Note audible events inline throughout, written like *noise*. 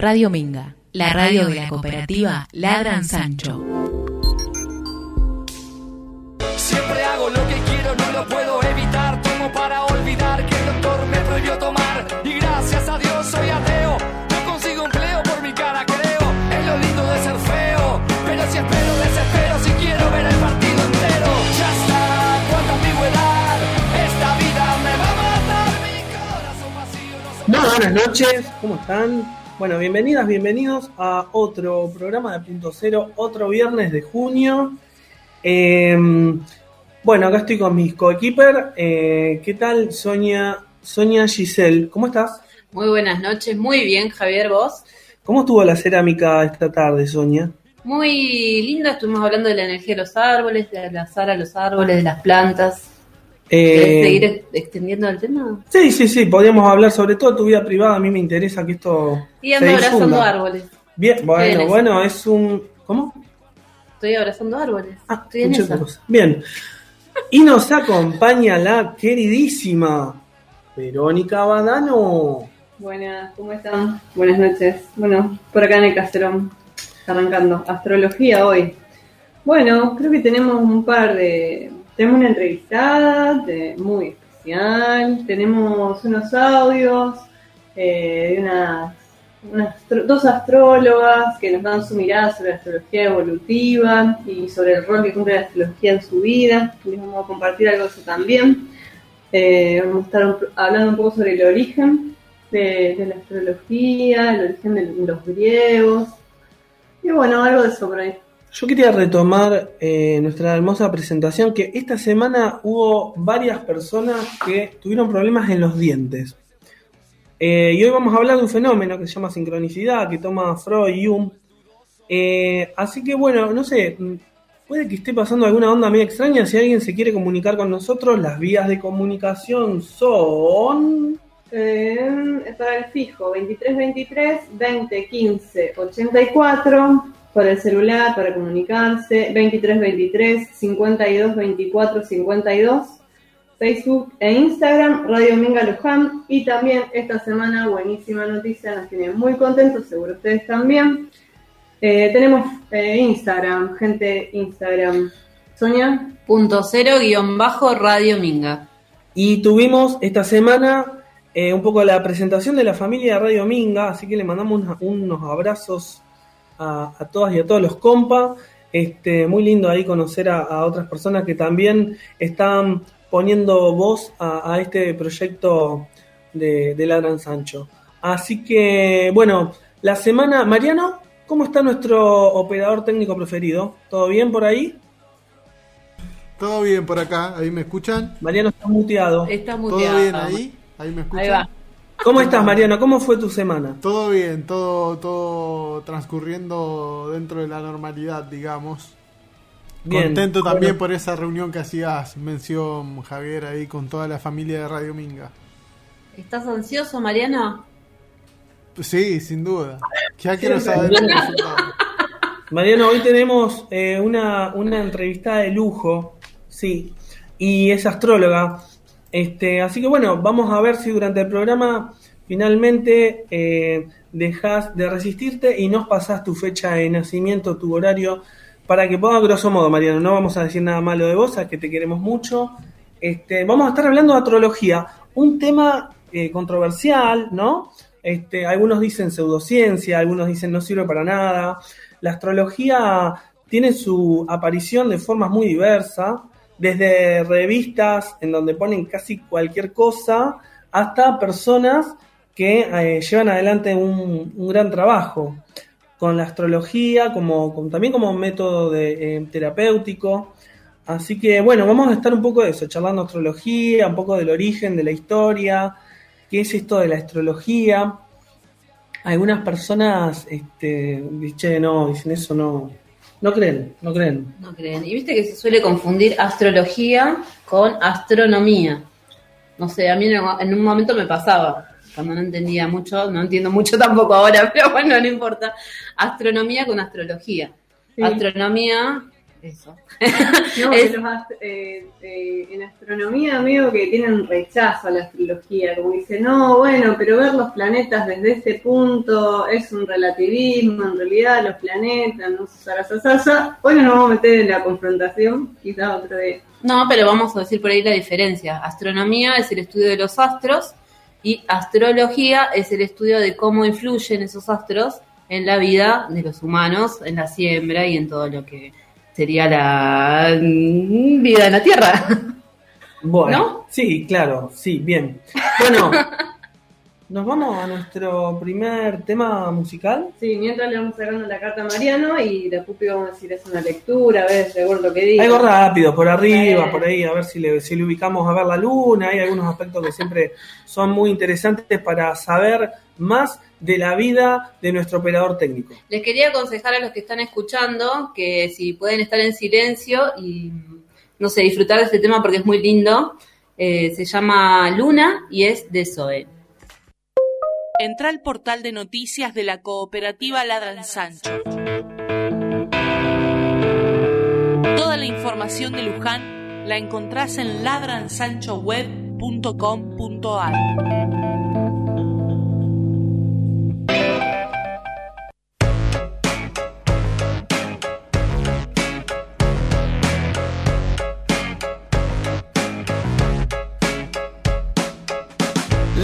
Radio Minga, la radio de la cooperativa Ladran Sancho. Siempre hago lo que quiero, no lo puedo evitar. Tomo para olvidar que el doctor me prohibió tomar. Y gracias a Dios soy ateo. No consigo empleo por mi cara, creo. Es lo lindo de ser feo. Pero si espero, desespero. Si quiero ver el partido entero. Ya está, cuánta ambigüedad. Esta vida me va a matar. Mi corazón vacío no se Muy buenas noches, ¿cómo están? Bueno, bienvenidas, bienvenidos a otro programa de Punto Cero, otro viernes de junio. Eh, bueno, acá estoy con mis coequiper. Eh, ¿Qué tal, Sonia, Sonia Giselle? ¿Cómo estás? Muy buenas noches, muy bien, Javier, vos. ¿Cómo estuvo la cerámica esta tarde, Sonia? Muy linda, estuvimos hablando de la energía de los árboles, de abrazar a los árboles, de las plantas. ¿Querés Eh, seguir ex- extendiendo el tema? sí, sí, sí, podríamos hablar sobre todo tu vida privada. A mí me interesa que esto Y ando se abrazando difunda. árboles. Bien, bueno, bueno, es un... ¿Cómo? Estoy abrazando árboles. Ah, Estoy en esa. Bien. Y nos acompaña la queridísima Verónica Badano. Buenas, ¿cómo están? Buenas noches. Bueno, por acá en el Caserón, arrancando. Astrología hoy. Bueno, creo que tenemos un par de... Tenemos una entrevistada muy especial, tenemos unos audios eh, de unas, dos astrólogas que nos dan su mirada sobre la astrología evolutiva y sobre el rol que cumple la astrología en su vida. Les vamos a compartir algo de también. Eh, vamos a estar hablando un poco sobre el origen de, de la astrología, el origen de los griegos. Y bueno, algo de eso por ahí. Yo quería retomar eh, nuestra hermosa presentación, que esta semana hubo varias personas que tuvieron problemas en los dientes. Eh, y hoy vamos a hablar de un fenómeno que se llama sincronicidad, que toma Freud y Jung. Eh, así que bueno, no sé, puede que esté pasando alguna onda medio extraña. Si alguien se quiere comunicar con nosotros, las vías de comunicación son... Eh, para el fijo, 2323 2015 84. Para el celular, para comunicarse, 2323 52 24 52. Facebook e Instagram, Radio Minga Luján. Y también esta semana, buenísima noticia, nos tiene muy contentos, seguro ustedes también. Eh, tenemos eh, Instagram, gente Instagram. Sonia, Punto cero guion bajo Radio Minga. Y tuvimos esta semana eh, un poco la presentación de la familia de Radio Minga, así que le mandamos una- unos abrazos a, a todas y a todos los compas. Este, muy lindo ahí conocer a, a otras personas que también están poniendo voz a, a este proyecto de, de Ladran Sancho. Así que, bueno, la semana. Mariano, ¿cómo está nuestro operador técnico preferido? ¿Todo bien por ahí? Todo bien por acá, ahí me escuchan. Mariano está muteado. Está Todo muteado. bien ahí, ahí me escuchan. Ahí va. ¿Cómo estás, Mariano? ¿Cómo fue tu semana? Todo bien, todo, todo transcurriendo dentro de la normalidad, digamos. Bien. Contento también Bueno, por esa reunión que hacías mención, Javier, ahí con toda la familia de Radio Minga. ¿Estás ansioso, Mariano? Sí, sin duda. Ya quiero saber el *laughs* resultado. Mariano, hoy tenemos eh, una, una entrevista de lujo, sí, y es astróloga. Este, así que bueno, vamos a ver si durante el programa finalmente eh, dejas de resistirte y nos pasás tu fecha de nacimiento, tu horario, para que ponga grosso modo, Mariano. No vamos a decir nada malo de vos, a que te queremos mucho. Este, vamos a estar hablando de astrología, un tema eh, controversial, ¿no? Este, algunos dicen pseudociencia, algunos dicen no sirve para nada. La astrología tiene su aparición de formas muy diversas, desde revistas en donde ponen casi cualquier cosa, hasta personas que eh, llevan adelante un, gran trabajo con la astrología, como, también como método de, eh, terapéutico. Así que bueno, vamos a estar un poco de eso, charlando astrología, un poco del origen, de la historia, qué es esto de la astrología. Algunas personas, este, che, no, dicen eso, no, no creen, no creen. No creen. Y viste que se suele confundir astrología con astronomía. No sé, a mí en un momento me pasaba, cuando no entendía mucho, no entiendo mucho tampoco ahora, *laughs* pero bueno, no importa. Astronomía con astrología. Sí. Astronomía eso. *laughs* No, Es- los eh, eh, en astronomía, amigo, que tienen rechazo a la astrología, como dice, no, bueno, pero ver los planetas desde este punto es un relativismo, en realidad los planetas, no sé, sarasasasa. Hoy no nos vamos a meter en la confrontación, quizás otro día. No, pero vamos a decir por ahí la diferencia. Astronomía es el estudio de los astros y astrología es el estudio de cómo influyen esos astros en la vida de los humanos, en la siembra y en todo lo que sería la mm, vida en la Tierra. Bueno, ¿No? sí, claro, sí, bien. Bueno, nos vamos a nuestro primer tema musical. Sí, mientras le vamos sacando la carta a Mariano y Pupi vamos a decir es una lectura, a ver acuerdo lo que diga. Algo rápido, por arriba, por ahí, a ver si le, si le ubicamos a ver la luna. Hay algunos aspectos que siempre son muy interesantes para saber más de la vida de nuestro operador técnico. Les quería aconsejar a los que están escuchando que si pueden estar en silencio y, no sé, disfrutar de este tema porque es muy lindo. Eh, se llama Luna y es de Zoe. Entra al portal de noticias de la cooperativa Ladran Sancho. Toda la información de Luján la encontrás en ladransanchoweb.com.ar.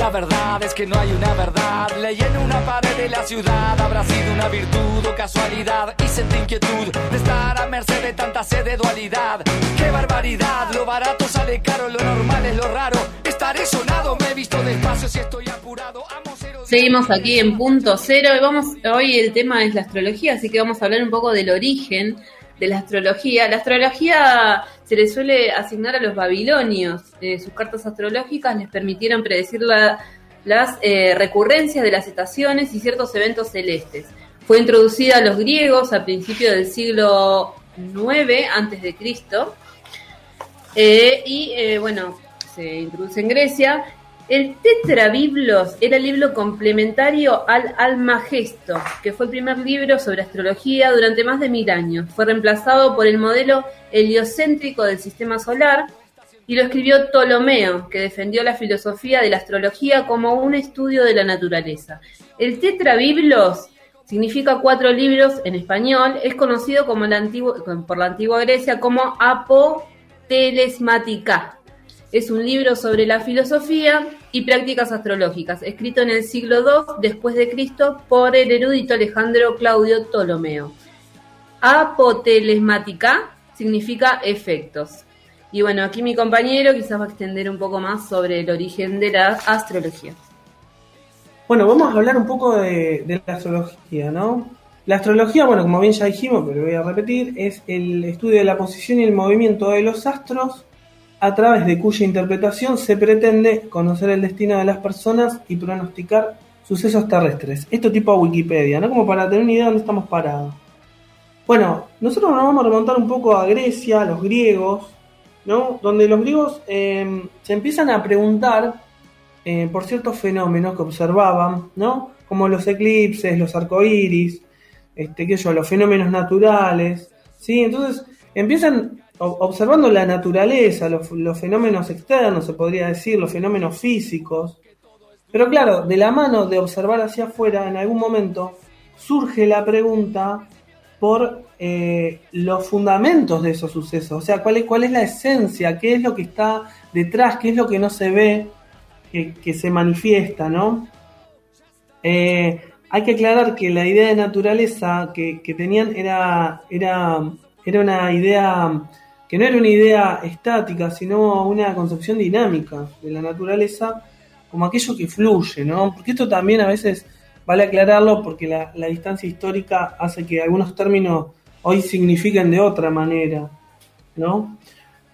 La verdad es que no hay una verdad. Leí en una pared de la ciudad. Habrá sido una virtud o casualidad. Y sentí inquietud de estar a merced de tanta sed de dualidad. ¡Qué barbaridad! Lo barato sale caro, lo normal es lo raro. Estaré sonado, me he visto despacio si estoy apurado. Amo odiado. Seguimos aquí en punto cero y vamos, hoy el tema es la astrología, así que vamos a hablar un poco del origen de la astrología. La astrología se le suele asignar a los babilonios. Eh, sus cartas astrológicas les permitieron predecir la- las eh, recurrencias de las estaciones y ciertos eventos celestes. Fue introducida a los griegos a principios del siglo IX antes de Cristo. Eh, y bueno, se introduce en Grecia. El Tetrabiblos era el libro complementario al Almagesto, que fue el primer libro sobre astrología durante más de mil años. Fue reemplazado por el modelo heliocéntrico del sistema solar y lo escribió Ptolomeo, que defendió la filosofía de la astrología como un estudio de la naturaleza. El Tetrabiblos significa cuatro libros en español, es conocido como la por la antigua Grecia como Apotelesmática. Es un libro sobre la filosofía y prácticas astrológicas, escrito en el siglo II después de Cristo por el erudito Alejandro Claudio Ptolomeo. Apotelesmática significa efectos. Y bueno, aquí mi compañero quizás va a extender un poco más sobre el origen de la astrología. Bueno, vamos a hablar un poco de, de la astrología, ¿no? La astrología, bueno, como bien ya dijimos, pero lo voy a repetir, es el estudio de la posición y el movimiento de los astros a través de cuya interpretación se pretende conocer el destino de las personas y pronosticar sucesos terrestres. Esto tipo a Wikipedia, ¿no? Como para tener una idea de dónde estamos parados. Bueno, nosotros nos vamos a remontar un poco a Grecia, a los griegos, ¿no? Donde los griegos eh, se empiezan a preguntar eh, por ciertos fenómenos que observaban, ¿no? Como los eclipses, los arcoíris, este, qué yo, los fenómenos naturales, ¿sí? Entonces empiezan observando la naturaleza, los, fenómenos externos, se podría decir, los fenómenos físicos. Pero claro, de la mano de observar hacia afuera, en algún momento surge la pregunta por eh, los fundamentos de esos sucesos, o sea, cuál es, cuál es la esencia, qué es lo que está detrás, qué es lo que no se ve, que, que se manifiesta, ¿no? Eh, hay que aclarar que la idea de naturaleza que, que tenían era, era, era una idea que no era una idea estática, sino una concepción dinámica de la naturaleza como aquello que fluye, ¿no? Porque esto también a veces vale aclararlo porque la, la distancia histórica hace que algunos términos hoy signifiquen de otra manera, ¿no?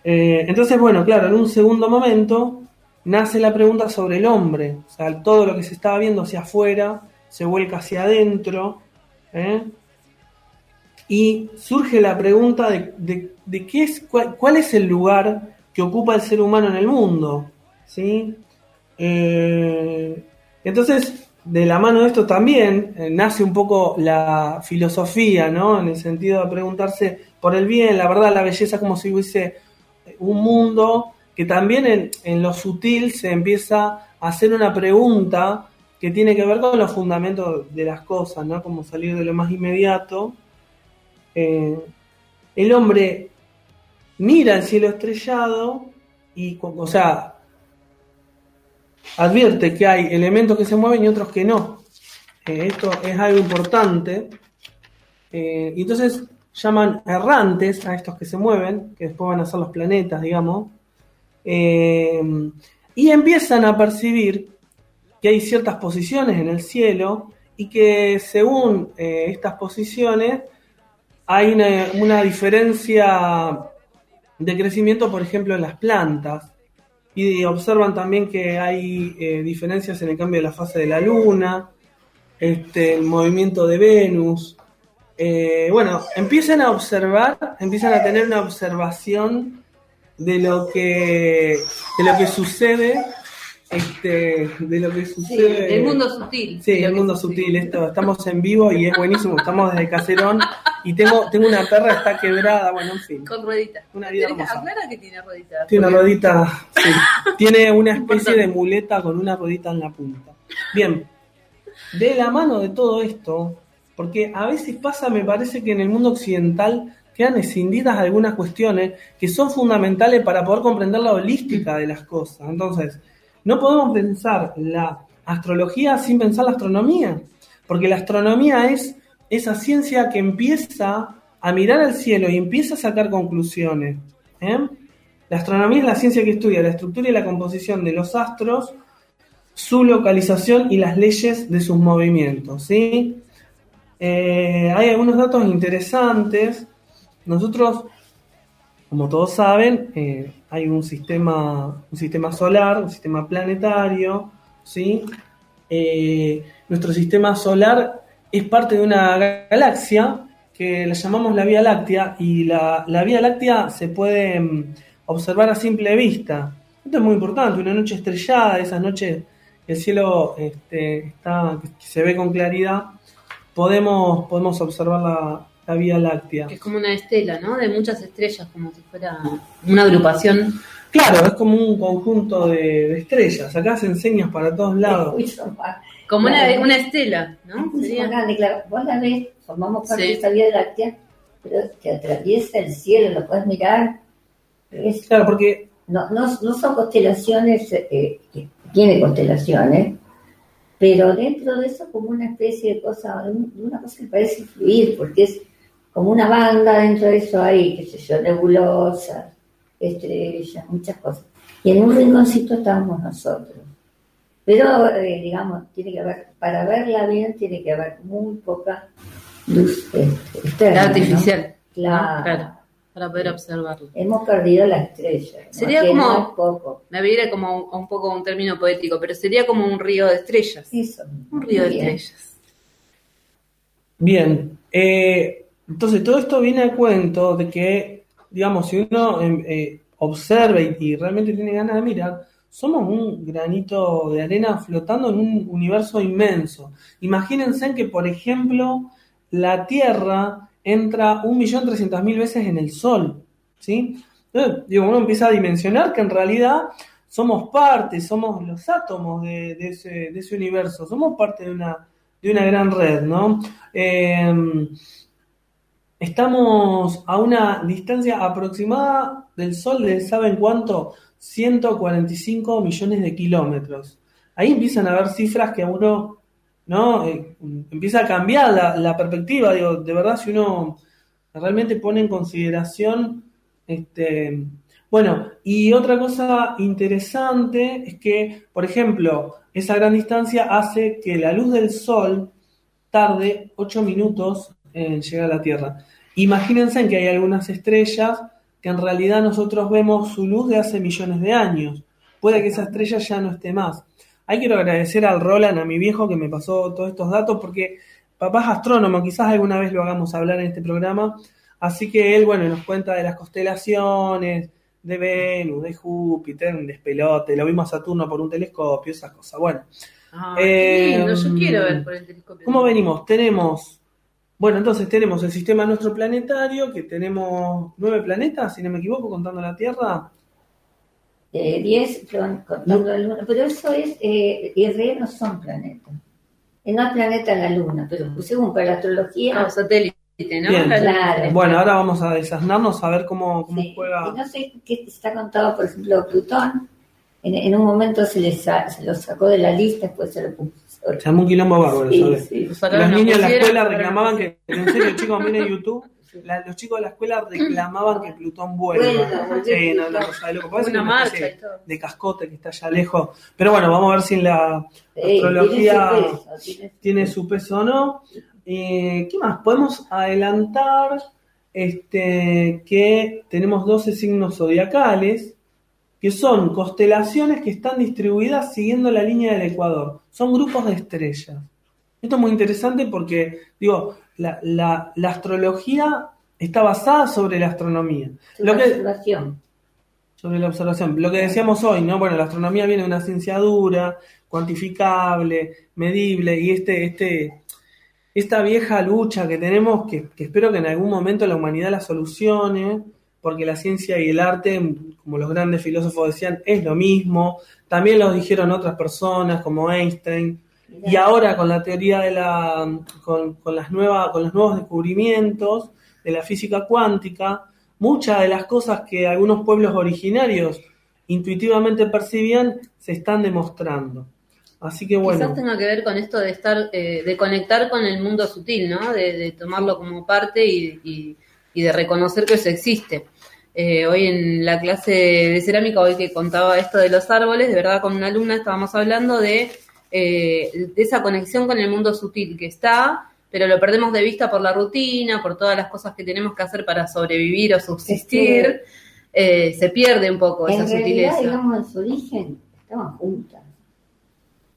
Eh, entonces, bueno, claro, en un segundo momento nace la pregunta sobre el hombre, o sea, todo lo que se estaba viendo hacia afuera se vuelca hacia adentro, ¿eh? Y surge la pregunta de, de- qué es, cuál, cuál es el lugar que ocupa el ser humano en el mundo, ¿sí? Eh, entonces, de la mano de esto también eh, nace un poco la filosofía, ¿no? En el sentido de preguntarse por el bien, la verdad, la belleza, como si hubiese un mundo que también en, en lo sutil se empieza a hacer una pregunta que tiene que ver con los fundamentos de las cosas, ¿no? Como salir de lo más inmediato. Eh, el hombre mira el cielo estrellado y, o sea, advierte que hay elementos que se mueven y otros que no. Eh, esto es algo importante. Eh, y entonces llaman errantes a estos que se mueven, que después van a ser los planetas, digamos. Y empiezan a percibir que hay ciertas posiciones en el cielo y que según estas posiciones hay una, diferencia de crecimiento, por ejemplo, en las plantas. Y observan también que hay eh, diferencias en el cambio de la fase de la luna, este, el movimiento de Venus. Eh, bueno, empiezan a observar, empiezan a tener una observación de lo que, de lo que sucede, este, de lo que sucede. El mundo sutil. Sí, el mundo sutil, esto, estamos en vivo y es buenísimo, estamos desde Caserón y tengo, tengo una perra, está quebrada, bueno, en fin. Con rueditas. Una vida Tiene- hermosa. Aclara que tiene rueditas. Tiene una ruedita, sí. tiene una *laughs* especie de muleta con una ruedita en la punta. Bien, de la mano de todo esto, porque a veces pasa, me parece que en el mundo occidental quedan escindidas algunas cuestiones que son fundamentales para poder comprender la holística de las cosas. Entonces, no podemos pensar la astrología sin pensar la astronomía, porque la astronomía es esa ciencia que empieza a mirar al cielo y empieza a sacar conclusiones. ¿eh? La astronomía es la ciencia que estudia la estructura y la composición de los astros, su localización y las leyes de sus movimientos. ¿sí? Eh, hay algunos datos interesantes. Nosotros, como todos saben, eh, hay un sistema, un sistema solar, un sistema planetario. ¿sí? Eh, nuestro sistema solar es parte de una galaxia que la llamamos la Vía Láctea y la, Vía Láctea se puede mm, observar a simple vista. Esto es muy importante, una noche estrellada, esas noches el cielo este, está, se ve con claridad, podemos, podemos observar la, la Vía Láctea. Que es como una estela, ¿no? De muchas estrellas, como si fuera una agrupación. Claro, es como un conjunto de, de estrellas, acá se enseñas para todos lados. Más. Como una, una estela, ¿no? Sería- grande, claro. Vos la ves, formamos parte Sí. de esta Vía Láctea, pero que atraviesa el cielo, lo puedes mirar. Es- Claro, porque no, no, no son constelaciones, eh, que tiene constelaciones, pero dentro de eso como una especie de cosa, un- una cosa que parece fluir, porque es como una banda dentro de eso hay, qué sé yo, nebulosas, estrellas, muchas cosas. Y en un rinconcito estamos nosotros. Pero, eh, digamos, tiene que haber, para verla bien, tiene que haber muy poca luz este, externa. ¿no? artificial. Claro. Claro. Para poder observarlo. Hemos perdido la estrella. ¿no? Sería Que como- no es poco. Me viene como un, un poco un término poético, pero sería como un río de estrellas. Eso. Un río de estrellas. Bien, eh, entonces todo esto viene a cuento de que, digamos, si uno em, eh, observa y, realmente tiene ganas de mirar, somos un granito de arena flotando en un universo inmenso. Imagínense en que, por ejemplo, la Tierra entra 1.300.000 veces en el Sol, ¿sí? Entonces, uno empieza a dimensionar que en realidad somos parte, somos los átomos de, de ese, de ese universo, somos parte de una, de una gran red, ¿no? Eh, estamos a una distancia aproximada del Sol de, ¿saben cuánto? 145 millones de kilómetros. Ahí empiezan a haber cifras que a uno, ¿no? Eh, empieza a cambiar la, la perspectiva, digo, de verdad, si uno realmente pone en consideración, este, bueno, y otra cosa interesante es que, por ejemplo, esa gran distancia hace que la luz del Sol tarde 8 minutos en llegar a la Tierra. Imagínense en que hay algunas estrellas que en realidad nosotros vemos su luz de hace millones de años. Puede que esa estrella ya no esté más. Ahí quiero agradecer al Roland, a mi viejo, que me pasó todos estos datos, porque papá es astrónomo, quizás alguna vez lo hagamos hablar en este programa. Así que él, bueno, nos cuenta de las constelaciones, de Venus, de Júpiter, un despelote, lo vimos a Saturno por un telescopio, esas cosas. Bueno, Ah, qué lindo, yo Eh, quiero ver por el telescopio. ¿Cómo venimos? Tenemos, bueno, entonces tenemos el sistema nuestro planetario, que tenemos nueve planetas, si no me equivoco, contando la Tierra. Eh, 10 plan- contando la luna, pero eso es, eh, en realidad no son planetas. Eh, No es planeta la luna, pero según para la astrología, Ah, satélite, ¿no? Bien. Claro. Bueno, ahora vamos a desasnarnos a ver cómo, cómo sí. Y juega. no sé qué está contado, por ejemplo, Plutón. En, en un momento se, le sa- se lo sacó de la lista, después se lo puso. Se armó un quilombo bárbaro, Sí, ¿sabes? sí. Lo sacaron, Los lo niños de la escuela reclamaban que, en serio, chicos, miren *laughs* YouTube, la- los chicos de la escuela reclamaban que Plutón vuelva. No, no, cosa de loco. pusieron. Parece Una marcha especie y todo. de cascote que está allá lejos. Pero bueno, vamos a ver si la astrología tiene su peso, tiene- tiene su peso o no. Eh, ¿Qué más? Podemos adelantar este, que tenemos 12 signos zodiacales, que son constelaciones que están distribuidas siguiendo la línea del Ecuador. Son grupos de estrellas. Esto es muy interesante porque, digo, la, la- la astrología está basada sobre la astronomía. Lo que, observación. sobre la observación. Lo que decíamos hoy, ¿no? Bueno, la astronomía viene de una ciencia dura, cuantificable, medible, y este, este, esta vieja lucha que tenemos, que, que espero que en algún momento la humanidad la solucione, porque la ciencia y el arte, como los grandes filósofos decían, es lo mismo. También lo dijeron otras personas, como Einstein. Y ahora con la teoría de la, con, con las nuevas, con los nuevos descubrimientos de la física cuántica, muchas de las cosas que algunos pueblos originarios intuitivamente percibían se están demostrando. Así que bueno, Quizás tenga que ver con esto de estar, eh, de conectar con el mundo sutil, ¿no? De, de tomarlo como parte y, y- y de reconocer que eso existe. Eh, hoy en la clase de cerámica, hoy que contaba esto de los árboles, de verdad con una alumna estábamos hablando de, eh, de esa conexión con el mundo sutil que está, pero lo perdemos de vista por la rutina, por todas las cosas que tenemos que hacer para sobrevivir o subsistir. Eh, se pierde un poco esa En realidad, sutileza. digamos, en su origen estaban juntas.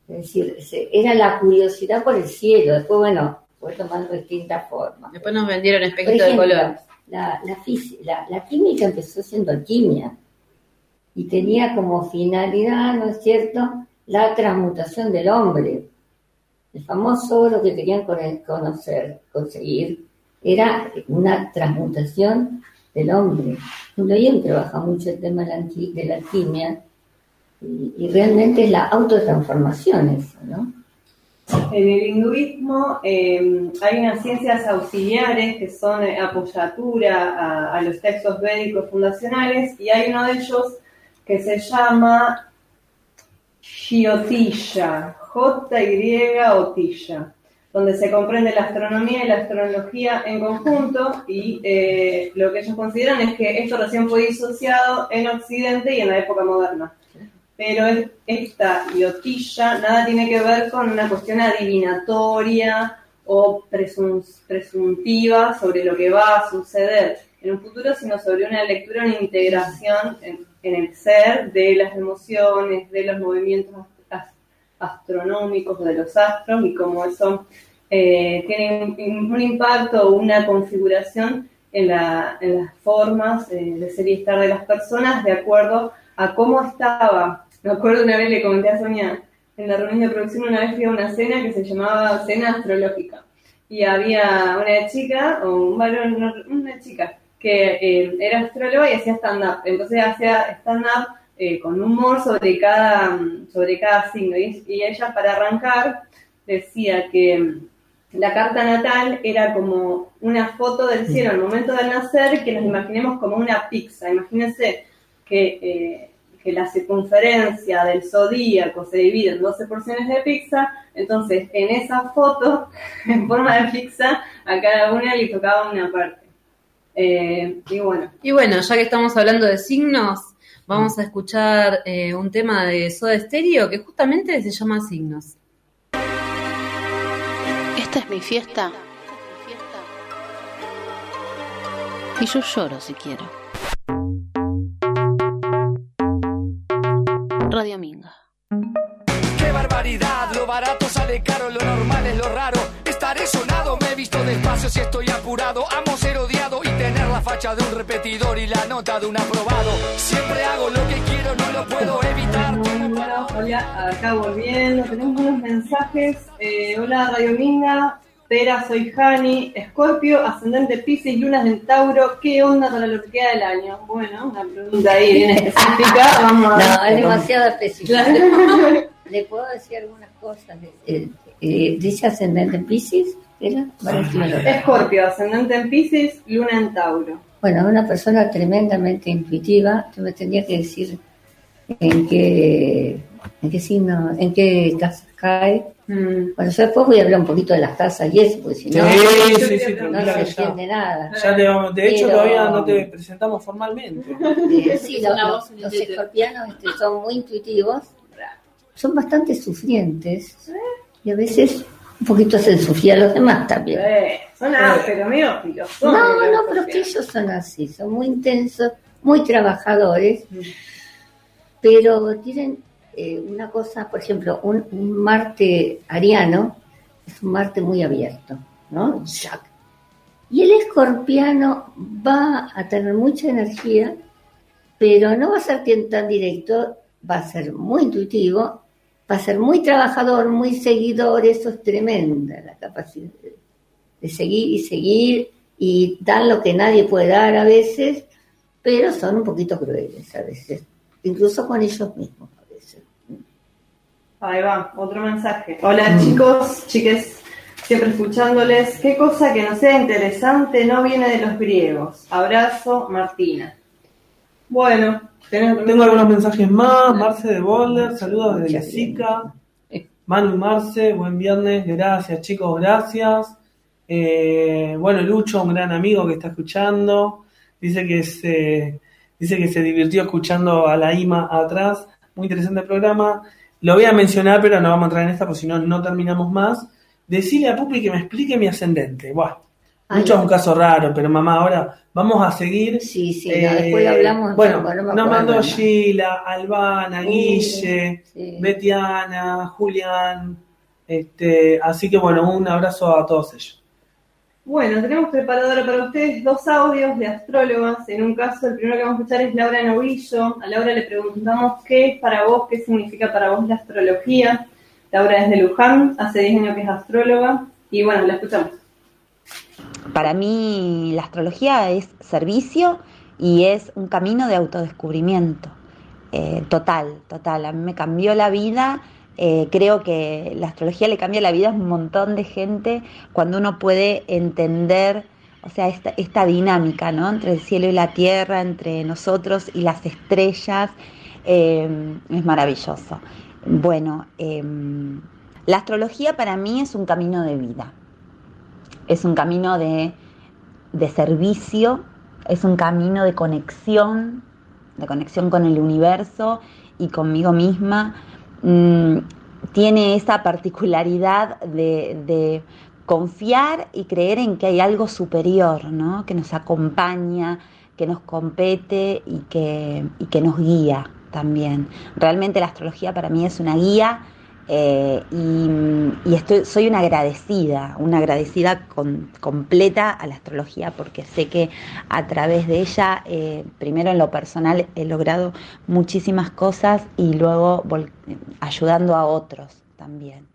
Es decir, era la curiosidad por el cielo. Después, bueno, fue tomando distintas formas. Después nos vendieron espejitos de color. La, la, fisi- la, la química empezó siendo alquimia y tenía como finalidad, ¿no es cierto?, la transmutación del hombre. El famoso oro que querían con- conocer, conseguir, era una transmutación del hombre. Junto trabaja mucho el tema de la, alqui- de la alquimia y, y realmente es la autotransformación eso, ¿no? En el hinduismo eh, hay unas ciencias auxiliares que son eh, apoyatura a, los textos védicos fundacionales y hay uno de ellos que se llama Jyotisha, J-Y Otilla, donde se comprende la astronomía y la astrología en conjunto y eh, lo que ellos consideran es que esto recién fue disociado en Occidente y en la época moderna pero es- esta iotilla nada tiene que ver con una cuestión adivinatoria o presun- presuntiva sobre lo que va a suceder en un futuro, sino sobre una lectura, una integración en, el ser de las emociones, de los movimientos as- astronómicos de los astros y cómo eso eh, tiene un, un impacto una configuración en, la- en las formas eh, de ser y estar de las personas de acuerdo a cómo estaba. Me acuerdo una vez le comenté a Sonia en la reunión de producción, una vez fui a una cena que se llamaba Cena Astrológica. Y había una chica, o un varón, una chica, que eh, era astróloga y hacía stand-up. Entonces hacía stand-up eh, con humor sobre cada, sobre cada signo. Y, ella, para arrancar, decía que mm, la carta natal era como una foto del cielo al momento del nacer, que nos imaginemos como una pizza. Imagínense que, eh, que la circunferencia del zodíaco se divide en 12 porciones de pizza, entonces en esa foto, *laughs* en forma de pizza, a cada una le tocaba una parte. Eh, y bueno, Y bueno, ya que estamos hablando de signos, vamos a escuchar eh, un tema de Soda Stereo que justamente se llama Signos. Esta es mi fiesta. Y yo lloro si quiero. Radio Minga. ¡Qué barbaridad! Lo barato sale caro, lo normal es lo raro. Estaré sonado, me he visto despacio si estoy apurado. Amo ser odiado y tener la facha de un repetidor y la nota de un aprobado. Siempre hago lo que quiero, no lo puedo evitar. Hola, hola, acá volviendo. Tenemos unos mensajes. Eh, hola, Radio Minga. Pera, soy Hani. Escorpio, ascendente Pisces, lunas en Tauro. ¿Qué onda para lo que queda del año? Bueno, una pregunta ahí bien específica. *laughs* Vamos a No, es demasiado específico. *laughs* Le puedo decir algunas cosas. Eh, eh, dice ascendente en Pisces, ¿era? Escorpio, ascendente en Pisces, luna en Tauro. Bueno, una persona tremendamente intuitiva. Yo me tendría que decir en qué, en qué signo, en qué casa cae. Mm. Bueno, yo después voy a hablar un poquito de las casas y eso, porque si no, Sí, sí, sí, no se entiende nada. Ya te vamos- de hecho, Pero- todavía no te presentamos formalmente. Eh, sí, Es los escorpianos este, son muy intuitivos, son bastante sufrientes y a veces un poquito hacen sufrir a los demás también. Eh, son ásperos, medio. No, no, pero que ellos son así, son muy intensos, muy trabajadores, pero tienen eh, una cosa, por ejemplo, un, Marte ariano es un Marte muy abierto, ¿no? Y el escorpiano va a tener mucha energía, pero no va a ser tan directo, va a ser muy intuitivo, va a ser muy trabajador, muy seguidor, eso es tremenda la capacidad de- de seguir y seguir y dan lo que nadie puede dar a veces, pero son un poquito crueles a veces, incluso con ellos mismos. Ahí va, otro mensaje. Hola chicos, chiques, siempre escuchándoles. ¿Qué cosa que no sea interesante no viene de los griegos? Abrazo, Martina. Bueno, Tengo algunos mensajes más. Marce de Boulder, saludos desde Jessica. Manu y Marce, buen viernes. Gracias, chicos, gracias. Eh, bueno, Lucho, un gran amigo que está escuchando. Dice que se, dice que se divirtió escuchando a la IMA atrás. Muy interesante el programa. Lo voy a mencionar, pero no vamos a entrar en esta porque si no, no terminamos más. Decirle a Pupi que me explique mi ascendente. Buah, Ay, Lucho es un caso raro, pero mamá, ahora vamos a seguir. Sí, sí, Eh, no, después lo hablamos. Bueno, no nos mandó. Sheila, Albana, Sí, Guille, sí. Betiana, Julián. Este, así que bueno, un abrazo a todos ellos. Bueno, tenemos preparado ahora para ustedes dos audios de astrólogas. En un caso, el primero que vamos a escuchar es Laura Novillo. A Laura le preguntamos qué es para vos, qué significa para vos la astrología. Laura es de Luján, hace 10 años que es astróloga. Y bueno, la escuchamos. Para mí la astrología es servicio y es un camino de autodescubrimiento. Eh, total, total. A mí me cambió la vida. Eh, creo que la astrología le cambia la vida a un montón de gente cuando uno puede entender, o sea, esta, esta dinámica, ¿no? Entre el cielo y la tierra, entre nosotros y las estrellas. Eh, es maravilloso. Bueno, em, la astrología para mí es un camino de vida es un camino de, de servicio, es un camino de conexión, de conexión con el universo y conmigo misma. Mm, tiene esa particularidad de, confiar y creer en que hay algo superior, ¿no? que nos acompaña, que nos compete y que, y que nos guía también. Realmente la astrología para mí es una guía eh, y, y estoy, soy una agradecida, una agradecida con- completa a la astrología porque sé que a través de ella, eh, primero en lo personal, he logrado muchísimas cosas y luego vol- ayudando a otros también.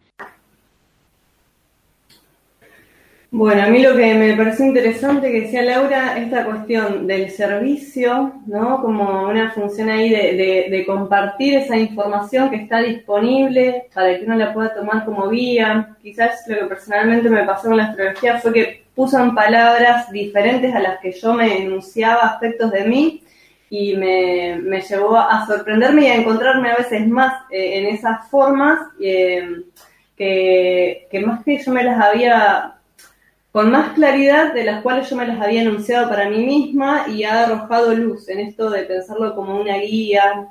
Bueno, a mí lo que me pareció interesante que decía Laura, esta cuestión del servicio, ¿no? Como una función ahí de, compartir esa información que está disponible para que uno la pueda tomar como guía. Quizás lo que personalmente me pasó con la astrología fue que puso palabras diferentes a las que yo me enunciaba aspectos de mí y me, me llevó a sorprenderme y a encontrarme a veces más eh, en esas formas eh, que, que más que yo me las había con más claridad de las cuales yo me las había enunciado para mí misma y ha arrojado luz en esto de pensarlo como una guía.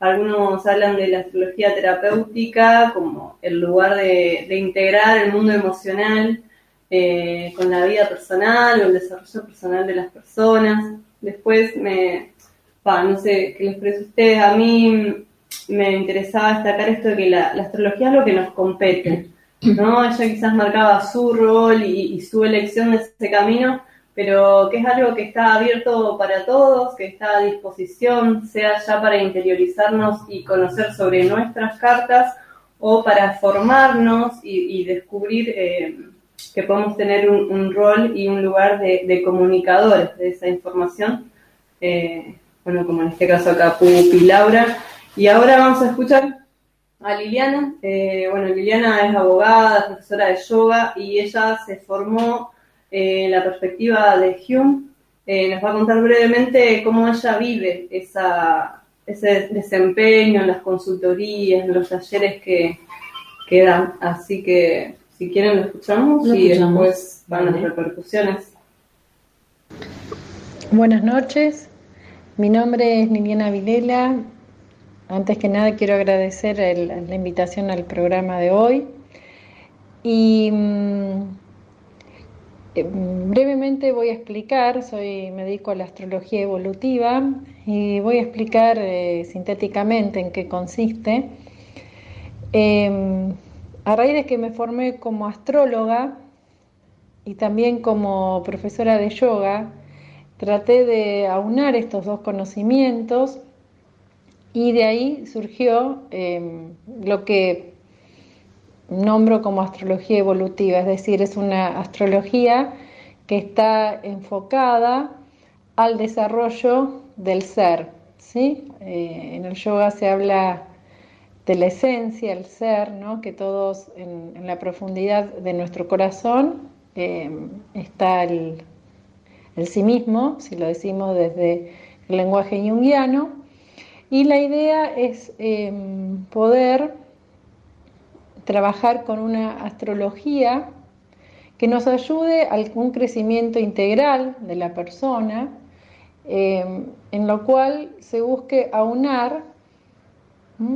Algunos hablan de la astrología terapéutica como el lugar de, integrar el mundo emocional eh, con la vida personal o el desarrollo personal de las personas. Después me, no sé qué les parece a ustedes, a mí me interesaba destacar esto de que la astrología es lo que nos compete. *clears throat* ¿no? Ella quizás marcaba su rol y, su elección de ese camino, pero que es algo que está abierto para todos, que está a disposición, sea ya para interiorizarnos y conocer sobre nuestras cartas o para formarnos y, descubrir eh, que podemos tener un, rol y un lugar de, comunicadores de esa información. Eh, bueno, como en este caso acá Pupi Laura. Y ahora vamos a escuchar a Liliana. Eh, bueno, Liliana es abogada, profesora de yoga y ella se formó eh, en la perspectiva de Hume. Eh, nos va a contar brevemente cómo ella vive esa, ese desempeño en las consultorías, en los talleres que, que dan. Así que si quieren lo escuchamos Lo y escuchamos. después van las repercusiones. Buenas noches, mi nombre es Liliana Vilela. Antes que nada quiero agradecer la invitación al programa de hoy y mm, eh, brevemente voy a explicar, soy, me dedico a la astrología evolutiva y voy a explicar eh, sintéticamente en qué consiste. Eh, a raíz de que me formé como astróloga y también como profesora de yoga, traté de aunar estos dos conocimientos y de ahí surgió eh, lo que nombro como astrología evolutiva, es decir, es una astrología que está enfocada al desarrollo del ser. ¿sí? Eh, en el yoga se habla de la esencia, el ser, ¿no? que todos en, la profundidad de nuestro corazón eh, está el, el sí mismo, si lo decimos desde el lenguaje junguiano, y la idea es eh, poder trabajar con una astrología que nos ayude a un crecimiento integral de la persona, eh, en lo cual se busque aunar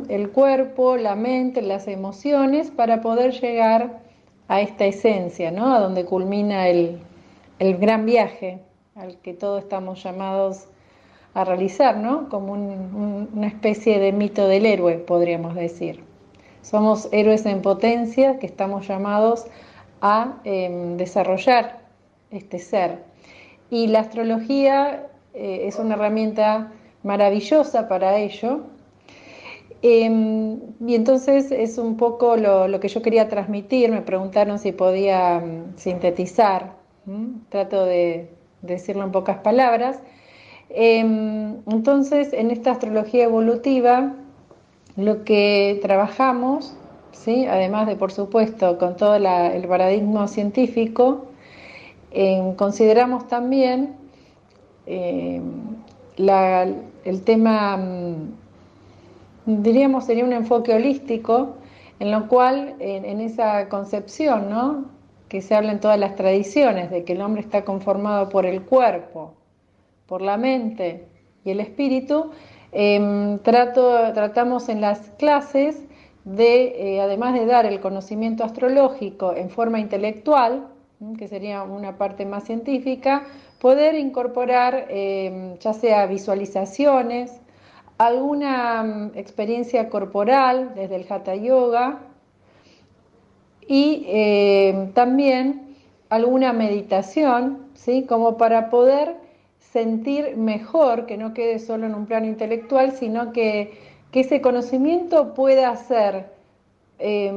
el cuerpo, la mente, las emociones para poder llegar a esta esencia, ¿no? a donde culmina el, el gran viaje al que todos estamos llamados a realizar, ¿no? como un- un- una especie de mito del héroe, podríamos decir. Somos héroes en potencia que estamos llamados a eh, desarrollar este ser. Y la astrología eh, es una herramienta maravillosa para ello. Eh, y entonces es un poco lo, que yo quería transmitir. Me preguntaron si podía mm, sintetizar. Trato de decirlo en pocas palabras. Eh, entonces, en esta astrología evolutiva, lo que trabajamos, ¿sí? además de, por supuesto, con todo el paradigma científico, eh, consideramos también la- el tema, mm, diríamos, sería un enfoque holístico, en lo cual, en, en esa concepción, ¿no? que se habla en todas las tradiciones, de que el hombre está conformado por el cuerpo, por la mente y el espíritu, trato, tratamos en las clases de, eh, además de dar el conocimiento astrológico en forma intelectual, que sería una parte más científica, poder incorporar eh, ya sea visualizaciones, alguna mm, experiencia corporal desde el Hatha Yoga y eh, también alguna meditación, ¿sí? como para poder sentir mejor, que no quede solo en un plano intelectual, sino que, que ese conocimiento pueda ser eh,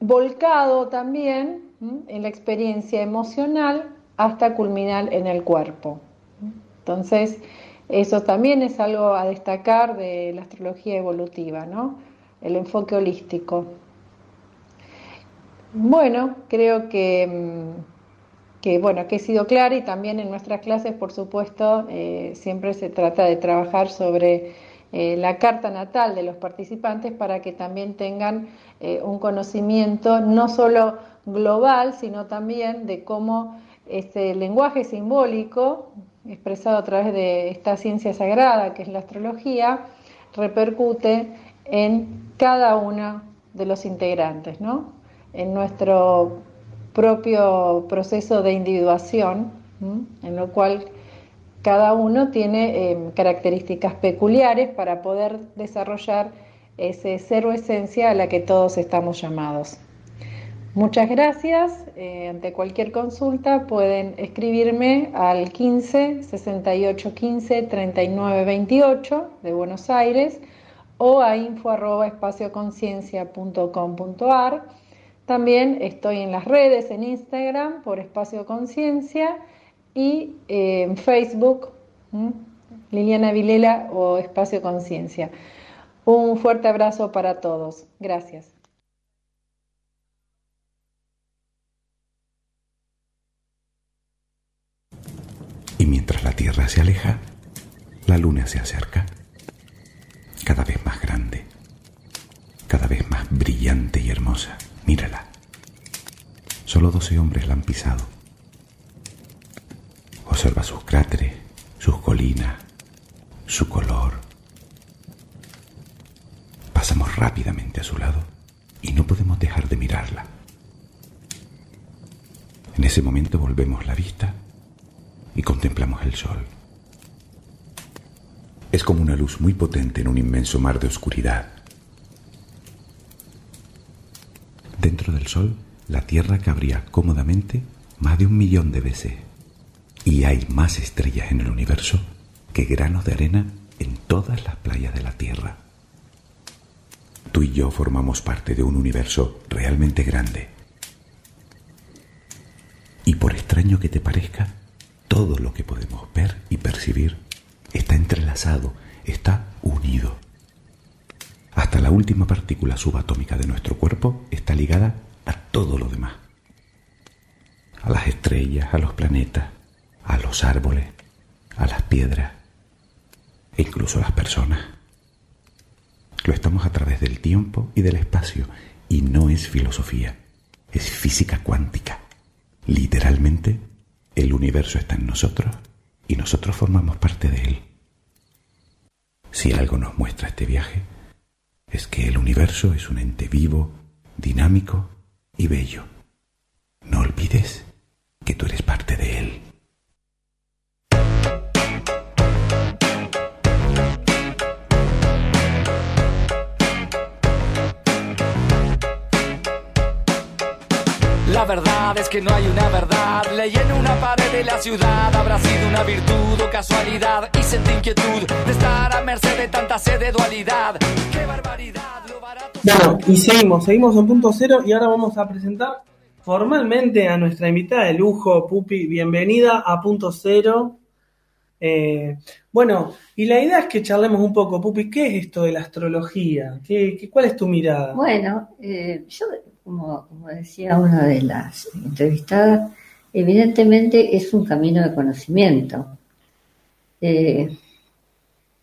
volcado también en la experiencia emocional hasta culminar en el cuerpo. Entonces, eso también es algo a destacar de la astrología evolutiva, ¿no? El enfoque holístico. Bueno, creo que, mm, que, bueno, que he sido clara y también en nuestras clases, por supuesto, eh, siempre se trata de trabajar sobre eh, la carta natal de los participantes para que también tengan eh, un conocimiento no solo global, sino también de cómo este lenguaje simbólico, expresado a través de esta ciencia sagrada que es la astrología, repercute en cada uno de los integrantes, ¿no? en nuestro propio proceso de individuación, en lo cual cada uno tiene eh, características peculiares para poder desarrollar ese ser o esencia a la que todos estamos llamados. Muchas gracias. Eh, ante cualquier consulta pueden escribirme al 15 68 15 39 28 de Buenos Aires o a info espacioconciencia.com.ar. También estoy en las redes, en Instagram por Espacio Conciencia y eh, en Facebook, Liliana Vilela o Espacio Conciencia. Un fuerte abrazo para todos. Gracias. Y mientras la Tierra se aleja, la Luna se acerca, cada vez más grande, cada vez más brillante y hermosa. Mírala. Solo doce hombres la han pisado. Observa sus cráteres, sus colinas, su color. Pasamos rápidamente a su lado y no podemos dejar de mirarla. En ese momento volvemos la vista y contemplamos el sol. Es como una luz muy potente en un inmenso mar de oscuridad. Dentro del sol, la Tierra cabría cómodamente más de un millón de veces. Y hay más estrellas en el universo que granos de arena en todas las playas de la Tierra. Tú y yo formamos parte de un universo realmente grande. Y por extraño que te parezca, todo lo que podemos ver y percibir está entrelazado, está unido. Hasta la última partícula subatómica de nuestro cuerpo está ligada a todo lo demás. A las estrellas, a los planetas, a los árboles, a las piedras e incluso a las personas. Lo estamos a través del tiempo y del espacio y no es filosofía, es física cuántica. Literalmente el universo está en nosotros y nosotros formamos parte de él. Si algo nos muestra este viaje, es que el universo es un ente vivo, dinámico y bello. No olvides que tú eres parte de él. Verdad es que no hay una verdad. Leí en una pared de la ciudad. Habrá sido una virtud o casualidad. Y sentí inquietud de estar a merced de tanta sed de dualidad. ¡Qué barbaridad! Lo barato. Bueno, y seguimos, seguimos en punto cero y ahora vamos a presentar formalmente a nuestra invitada de lujo, Pupi. Bienvenida a punto cero. Eh, bueno, y la idea es que charlemos un poco, Pupi, ¿qué es esto de la astrología? ¿Qué, qué, cuál es tu mirada? Bueno, eh, yo, como, como decía una de las entrevistadas, evidentemente es un camino de conocimiento. Eh,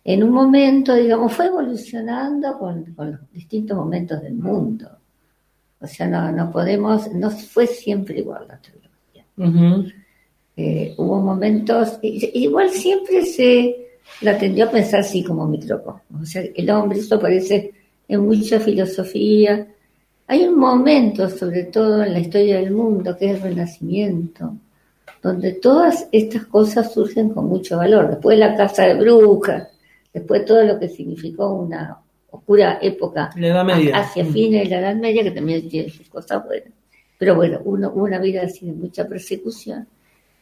en un momento, digamos, fue evolucionando con, con, los distintos momentos del mundo. O sea, no, no podemos, no fue siempre igual la. Ujú. Eh, hubo momentos, igual siempre se la tendió a pensar así como microcosmos. O sea, el hombre, esto aparece en mucha filosofía. Hay un momento, sobre todo en la historia del mundo, que es el Renacimiento, donde todas estas cosas surgen con mucho valor. Después la casa de brujas, después todo lo que significó una oscura época La Edad Media. hacia Mm. fines de la Edad Media, que también tiene sus cosas buenas. Pero bueno, uno, una vida así de mucha persecución.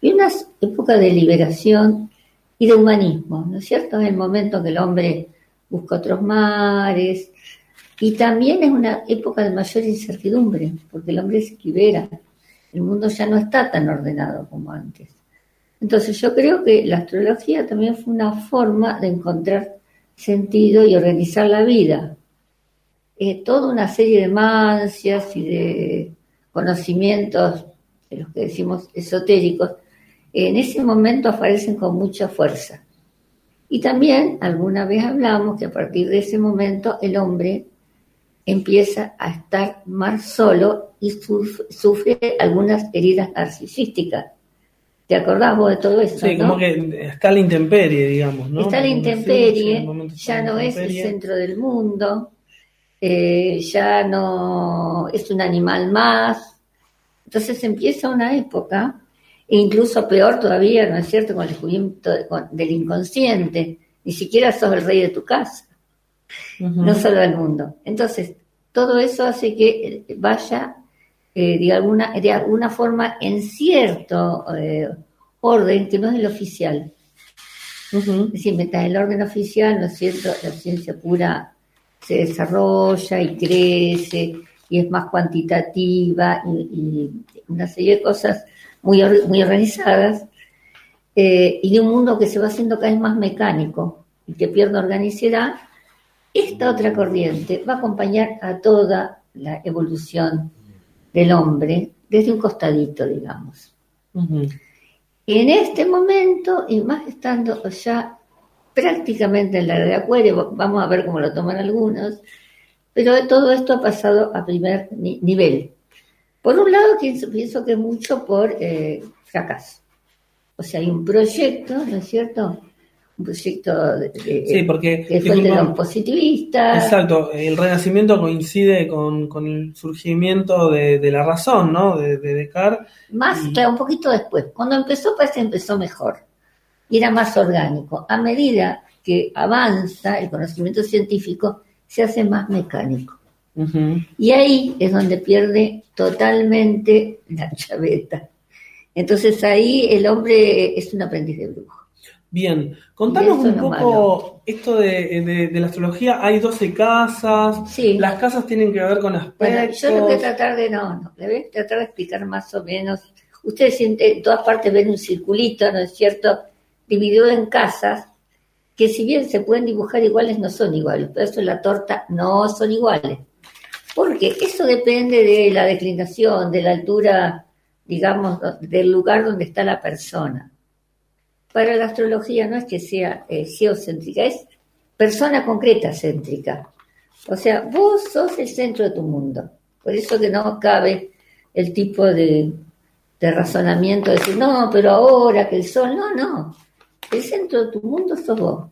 Y una época de liberación y de humanismo, ¿no es cierto? Es el momento que el hombre busca otros mares. Y también es una época de mayor incertidumbre, porque el hombre se libera. El mundo ya no está tan ordenado como antes. Entonces yo creo que la astrología también fue una forma de encontrar sentido y organizar la vida. Eh, toda una serie de mancias y de conocimientos, de los que decimos esotéricos, en ese momento aparecen con mucha fuerza. Y también alguna vez hablamos que a partir de ese momento el hombre empieza a estar más solo y suf- sufre algunas heridas narcisísticas. ¿Te acordás vos de todo eso? Sí, no? como que está la intemperie, digamos, ¿no? Está la intemperie, ya no es el centro del mundo, eh, ya no es un animal más. Entonces empieza una época, e incluso peor todavía, ¿no es cierto?, con el descubrimiento de- con- del inconsciente. Ni siquiera sos el rey de tu casa, No solo del mundo. Entonces, todo eso hace que eh, vaya eh, de, alguna, de alguna forma en cierto eh, orden que no es el oficial. Es decir, mientras el orden oficial, ¿no es cierto?, la ciencia pura se desarrolla y crece y es más cuantitativa y, y una serie de cosas muy, muy organizadas, eh, y de un mundo que se va haciendo cada vez más mecánico y que pierde organicidad, esta otra corriente va a acompañar a toda la evolución del hombre desde un costadito, digamos. En este momento, y más estando ya prácticamente en la de Acuario, vamos a ver cómo lo toman algunos, pero todo esto ha pasado a primer ni- nivel. Por un lado, pienso, pienso que mucho por eh, fracaso. O sea, hay un proyecto, ¿no es cierto? Un proyecto de, de- Sí, porque que fue el de los positivistas. Exacto, el renacimiento coincide con, con el surgimiento de, de la razón, ¿no? De, de Descartes. Más, claro, un poquito después. Cuando empezó, parece que empezó mejor. Y era más orgánico. A medida que avanza el conocimiento científico, se hace más mecánico. Y ahí es donde pierde totalmente la chaveta. Entonces ahí el hombre es un aprendiz de brujo. Bien, contanos un lo poco esto de, de- de la astrología. Hay 12 casas, las casas tienen que ver con Bueno, aspectos. yo le voy a tratar de, no, no, le voy a tratar de explicar más o menos. Ustedes sienten, en todas partes ven un circulito, ¿no es cierto? Dividido en casas, que si bien se pueden dibujar iguales, no son iguales. Pero eso en la torta no son iguales. Porque eso depende de la declinación, de la altura, digamos, del lugar donde está la persona. Para la astrología no es que sea eh, geocéntrica, es persona concreta céntrica. O sea, vos sos el centro de tu mundo. Por eso que no cabe el tipo de, de razonamiento de decir, no, pero ahora que el sol, no, no. El centro de tu mundo sos vos.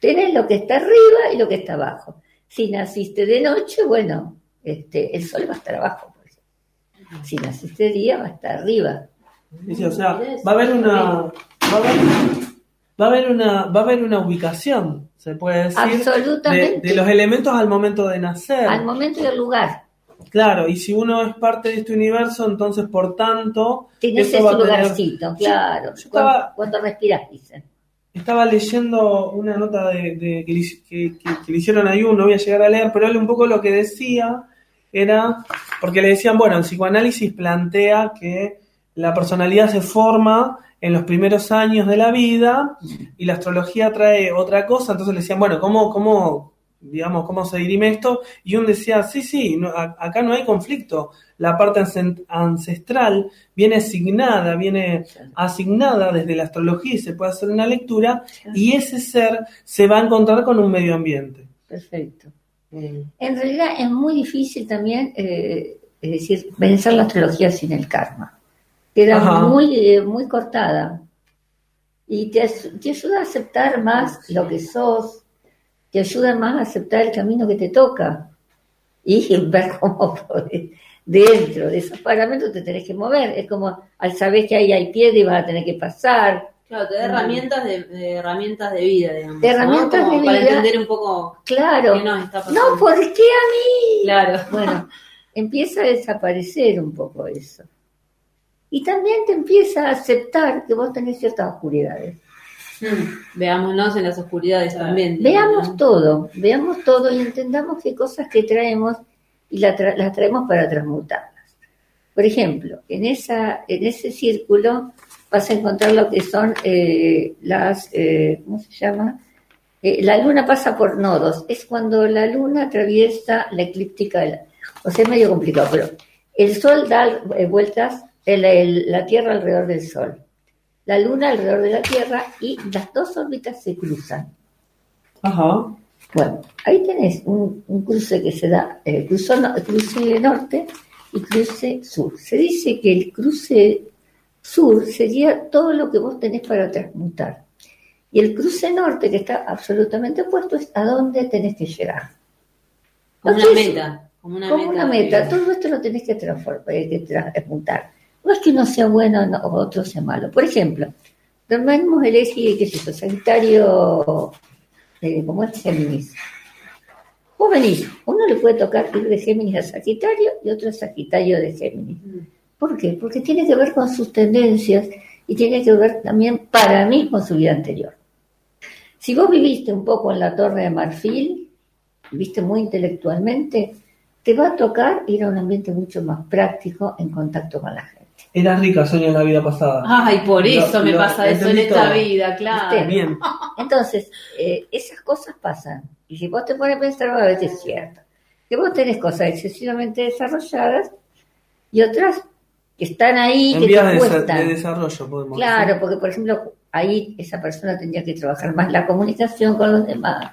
Tenés lo que está arriba y lo que está abajo. Si naciste de noche, bueno, este, el sol va a estar abajo. Si naciste de día, va a estar arriba. O sea, va a haber una. Va a haber, va a haber una, va a haber una ubicación, se puede decir. Absolutamente. De, de los elementos al momento de nacer. Al momento y al lugar. Claro, y si uno es parte de este universo, entonces por tanto. Tienes eso ese tener- lugarcito, claro. Yo estaba- Cuando, cuando respiras, dicen. Estaba leyendo una nota de, de- que, le, hic- que- que- que le hicieron a Jung, no voy a llegar a leer, pero él un poco lo que decía era, porque le decían, bueno, el psicoanálisis plantea que la personalidad se forma en los primeros años de la vida y la astrología trae otra cosa, entonces le decían, bueno, ¿cómo, cómo, digamos, cómo se dirime esto? Y Jung decía, sí, sí, no- a- acá no hay conflicto, la parte ancestral viene asignada, viene asignada desde la astrología y se puede hacer una lectura y ese ser se va a encontrar con un medio ambiente. Perfecto. En realidad es muy difícil también, eh, es decir, vencer la astrología sin el karma. Queda Ajá. muy, eh, muy cortada. Y te, ayuda a aceptar más lo que sos, te ayuda más a aceptar el camino que te toca y *laughs* ver cómo podés- dentro de esos parámetros te tenés que mover. Es como al saber que ahí hay piedra y vas a tener que pasar. Claro, te da herramientas de, de herramientas de vida, digamos. De ¿no? herramientas Como de Para vida. entender un poco Claro. qué nos está pasando. No, ¿por qué a mí? Claro. Bueno, *laughs* empieza a desaparecer un poco eso. Y también te empieza a aceptar que vos tenés ciertas oscuridades. Mm, Veámonos en las oscuridades también. Veamos todo, veamos todo y entendamos qué cosas que traemos y la tra- las traemos para transmutarlas. Por ejemplo, en, esa, en ese círculo vas a encontrar lo que son eh, las, eh, ¿cómo se llama? Eh, la luna pasa por nodos. Es cuando la luna atraviesa la eclíptica de la... O sea, es medio complicado, pero el sol da eh, vueltas, el- el- la Tierra alrededor del sol. La luna alrededor de la Tierra y las dos órbitas se cruzan. Ajá. Bueno, ahí tenés un, un cruce que se da, eh, no- cruce norte y cruce sur. Se dice que el cruce sur sería todo lo que vos tenés para transmutar. Y el cruce norte, que está absolutamente opuesto, es a dónde tenés que llegar. Como una meta. Como una como meta. una meta. Todo esto lo tenés que transformar, eh, que transmutar. No es que uno sea bueno no- o otro sea malo. Por ejemplo, tomemos el eje, qué sé yo, Sagitario, eh, como es Géminis. Vos venís, uno le puede tocar ir de Géminis a Sagitario y otro Sagitario de Géminis. ¿Por qué? Porque tiene que ver con sus tendencias y tiene que ver también para mí con su vida anterior. Si vos viviste un poco en la Torre de Marfil, viviste muy intelectualmente, te va a tocar ir a un ambiente mucho más práctico en contacto con la gente. Era rica Sonia en la vida pasada. Ay, por Lo- eso me lo pasa eso en esta todo. vida, claro. ¿Viste? Bien. *laughs* Entonces, eh, esas cosas pasan. Y si vos te pones a pensar, a veces es cierto. Que vos tenés cosas excesivamente desarrolladas y otras que están ahí, En que vías te cuestan. de desarrollo, podemos Claro, decir. porque por ejemplo, ahí esa persona tendría que trabajar más la comunicación con los demás,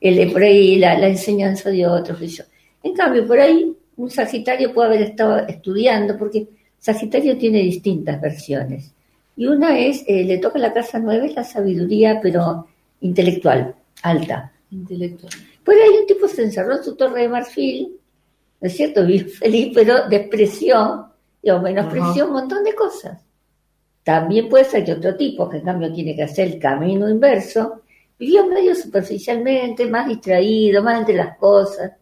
el, por ahí la, la enseñanza de otros, yo. En cambio, por ahí un Sagitario puede haber estado estudiando, porque Sagitario tiene distintas versiones. Y una es, eh, le toca la casa nueva, es la sabiduría, pero intelectual, alta. Intelectual. Por ahí un tipo se encerró en su torre de marfil, ¿no es cierto? Vivió *laughs* feliz, pero despreció, o menospreció un montón de cosas. También puede ser que otro tipo, que en cambio tiene que hacer el camino inverso, vivió medio superficialmente, más distraído, más entre las cosas,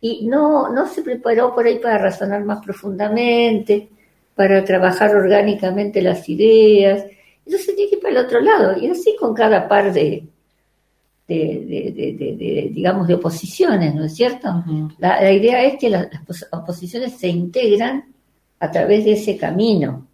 y no, no se preparó por ahí para razonar más profundamente, para trabajar orgánicamente las ideas. Entonces tiene que ir para el otro lado, y así con cada par de, de, de- digamos, de oposiciones, ¿no es cierto? la, la idea es que las, las pos- oposiciones se integran a través de ese camino.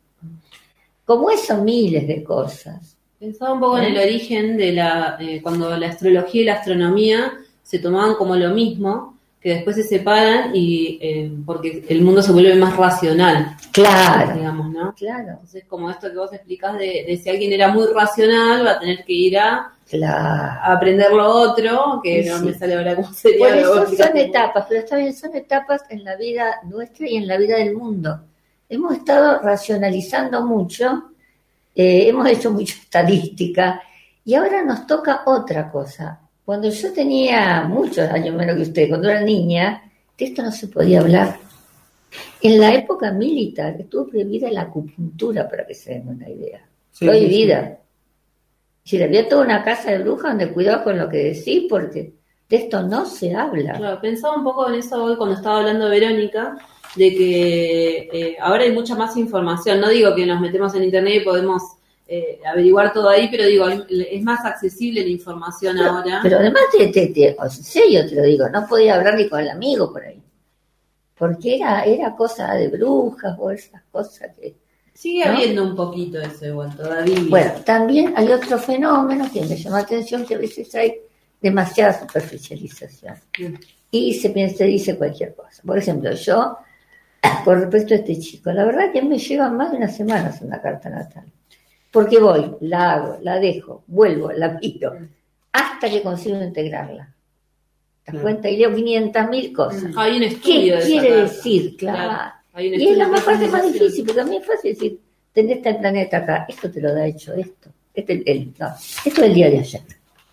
Como eso, miles de cosas. Pensaba un poco en el ¿Eh? origen de la, eh, cuando la astrología y la astronomía se tomaban como lo mismo, que después se separan y eh, porque el mundo se vuelve más racional. Claro. Digamos, ¿no? Claro. Entonces, como esto que vos explicás de, de si alguien era muy racional, va a tener que ir a, Claro. a aprender lo otro, que Sí, no me sale ahora cómo sería. Por eso son etapas, pero está bien, son etapas en la vida nuestra y en la vida del mundo. Hemos estado racionalizando mucho, eh, hemos hecho mucha *laughs* estadística y ahora nos toca otra cosa. Cuando yo tenía muchos años menos que usted, cuando era niña, de esto no se podía hablar. En la época militar estuvo prohibida la acupuntura, para que se den una idea. Sí, prohibida. Si había toda una casa de brujas donde cuidado con lo que decís, porque de esto no se habla. Claro, pensaba un poco en eso hoy cuando estaba hablando Verónica, de que eh, ahora hay mucha más información. No digo que nos metemos en internet y podemos eh, averiguar todo ahí, pero digo, es más accesible la información ahora. Pero además, te, te, te- en serio te lo digo, no podía hablar ni con el amigo por ahí. Porque era, era cosa de brujas o esas cosas que... Sigue ¿no? habiendo un poquito eso igual todavía. Bueno, también hay otro fenómeno que me llama la atención, que a veces hay demasiada superficialización. Y se piensa, dice cualquier cosa. Por ejemplo, yo, *coughs* con respecto a este chico, la verdad que me lleva más de una semana una carta natal. Porque voy, la hago, la dejo, vuelvo, la pido, hasta que consigo integrarla. ¿Te das cuenta? Y leo 500 mil cosas. Hay un ¿Qué estudio de esa quiere decir? Claro. Claro, hay un Y es la más parte más difícil, porque a mí es fácil decir, tenés este planeta acá, esto te lo da hecho esto. Este, el, el- no, esto es el día de ayer.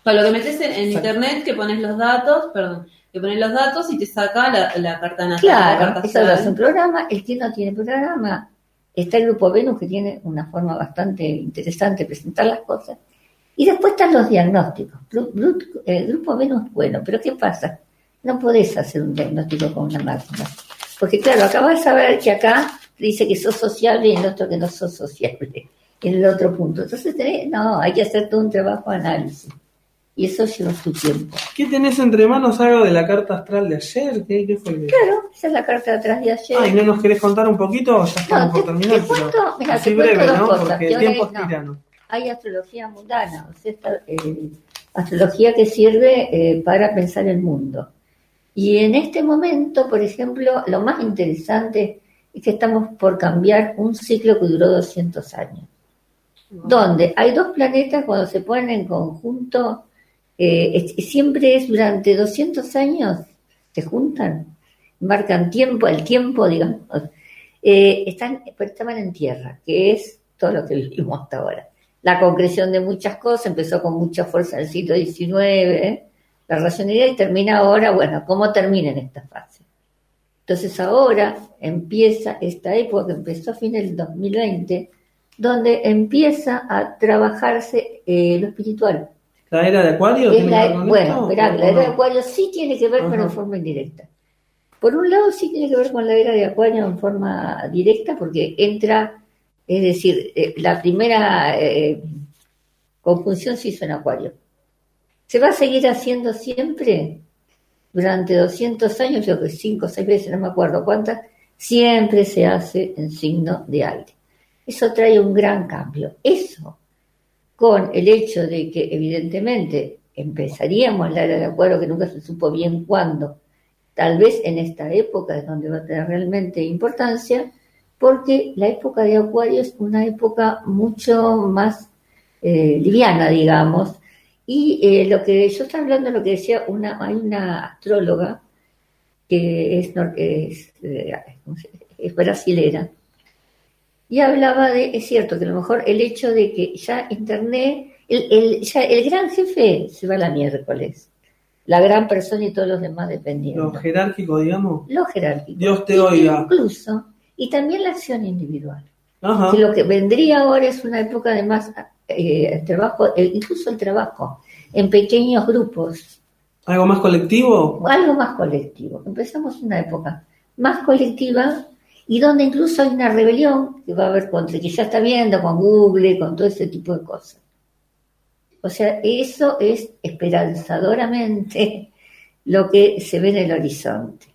Para lo que metes en, en internet, que pones los datos, perdón, que pones los datos y te saca la, la carta natal. la Claro, carta eso lo hace astral. un programa, el que no tiene programa, está el grupo Venus que tiene una forma bastante interesante de presentar las cosas. Y después están los diagnósticos. El grupo Venus es bueno, pero ¿qué pasa? No podés hacer un diagnóstico con una máquina. Porque claro, acabas de saber que acá dice que sos sociable y el otro que no sos sociable. En el otro punto. Entonces, tenés- no, hay que hacer todo un trabajo de análisis. Y eso lleva su tiempo. ¿Qué tenés entre manos algo de la carta astral de ayer? ¿Qué, qué fue? Claro, esa es la carta de atrás de ayer. Ay, ¿no nos querés contar un poquito? Ya estamos por terminar. te cuento, mira, así te cuento breve, dos ¿no? cosas, Porque que el tiempo es no. tirano. hay astrología mundana, o sea, esta, eh, astrología que sirve eh, para pensar el mundo. Y en este momento, por ejemplo, lo más interesante es que estamos por cambiar un ciclo que duró 200 años, donde hay dos planetas cuando se ponen en conjunto, eh, siempre es durante 200 años, se juntan, marcan tiempo, el tiempo, digamos, eh, están, estaban en tierra, que es todo lo que vivimos hasta ahora. La concreción de muchas cosas empezó con mucha fuerza en el siglo XIX, ¿eh? la racionalidad y termina ahora, bueno, ¿cómo termina en esta fase? Entonces ahora empieza esta época que empezó a fines del 2020, donde empieza a trabajarse eh, lo espiritual. ¿La era de Acuario? Es tiene la- que ver con bueno, verá, la era no? de Acuario sí tiene que ver, pero en forma indirecta. Por un lado sí tiene que ver con la era de Acuario en forma directa, porque entra, es decir, eh, la primera eh, conjunción se hizo en Acuario. ¿Se va a seguir haciendo siempre? Durante 200 años, creo que 5 o 6 veces, no me acuerdo cuántas, siempre se hace en signo de aire. Eso trae un gran cambio. Eso con el hecho de que evidentemente empezaríamos la era de acuerdo que nunca se supo bien cuándo, tal vez en esta época es donde va a tener realmente importancia, porque la época de Acuario es una época mucho más eh, liviana, digamos, y eh, lo que yo estaba hablando, lo que decía, una, hay una astróloga que es, es, eh, es brasilera, y hablaba de, es cierto que a lo mejor el hecho de que ya Internet, el, el, ya el gran jefe se va la miércoles, la gran persona y todos los demás dependiendo. Lo jerárquico, digamos. Lo jerárquico. Dios te oiga. Incluso, y también la acción individual. Ajá. Que lo que vendría ahora es una época de más eh, trabajo, incluso el trabajo, en pequeños grupos, ¿Algo más colectivo? algo más colectivo. Empezamos una época más colectiva y donde incluso hay una rebelión que va a haber contra, que ya está viendo con Google, con todo ese tipo de cosas. O sea, eso es esperanzadoramente *laughs* lo que se ve en el horizonte.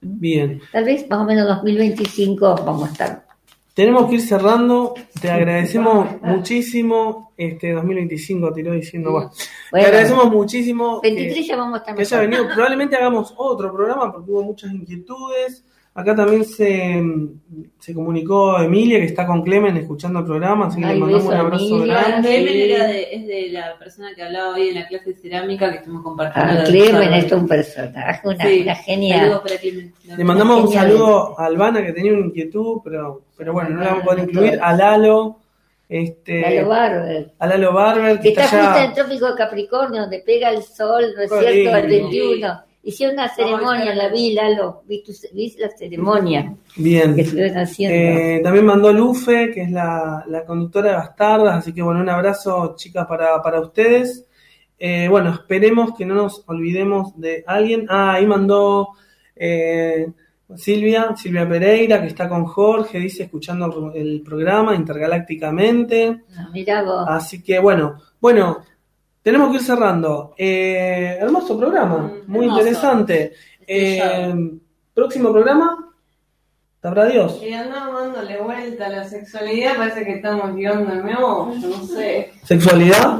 Bien. Tal vez más o menos 2025 vamos a estar. Tenemos que ir cerrando. Te agradecemos muchísimo. Este 2025 tiró diciendo, bueno, te agradecemos muchísimo. que- 23 ya vamos a estar que haya venido. Probablemente hagamos otro programa porque hubo muchas inquietudes. Acá también se, se comunicó Emilia, que está con Clemen escuchando el programa, así que Ay, le mandamos un abrazo Emilia. grande. Clemen era de- es de la persona que hablaba hoy en la clase de cerámica que estuvimos compartiendo. Ah, Clemen es un personaje, una, Sí, una genia. saludos para Clemen. Le mandamos un saludo a Albana, que tenía una inquietud, pero, pero bueno, no la vamos a poder incluir. A Lalo, este, Lalo Barber. a Lalo Barber, que Que está está justo en el trópico de Capricornio, donde pega el sol, ¿no es cierto? El lindo. 21. Hicieron una ceremonia, la vi, Lalo, vi, tu- vi la ceremonia Bien. que estuvieron haciendo. Eh, también mandó Lufe, que es la, la conductora de Bastardas, así que bueno, un abrazo chicas para, para ustedes. Eh, bueno, esperemos que no nos olvidemos de alguien. Ah, ahí mandó eh, Silvia, Silvia Pereira, que está con Jorge, dice escuchando el, programa intergalácticamente. Ah, mirá vos. Así que bueno, bueno, tenemos que ir cerrando. Eh, hermoso programa, muy hermoso. interesante. Eh, próximo programa, sabrá Dios. Y andamos dándole vuelta a la sexualidad, parece que estamos guiando el meollo, no sé. Sexualidad.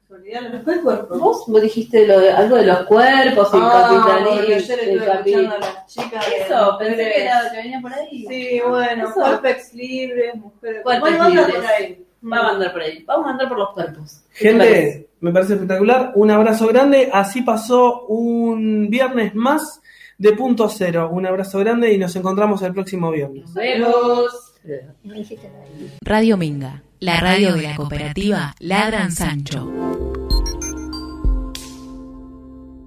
Sexualidad, los dos cuerpos. Vos, vos dijiste lo de, algo de los cuerpos, el Ah, capitalismo. ayer el estuve capi- escuchando a las chicas de Eso, pensé que era lo que venía por ahí. Sí, bueno, Eso. cuerpex libres, mujeres. Cuerpos bueno, anda libres. por ahí. Vamos a andar por ahí. Vamos a andar por los cuerpos. Gente, me parece espectacular. Un abrazo grande. Así pasó un viernes más de punto cero. Un abrazo grande y nos encontramos el próximo viernes. Nos vemos. Radio Minga, la radio de la cooperativa Ladran Sancho.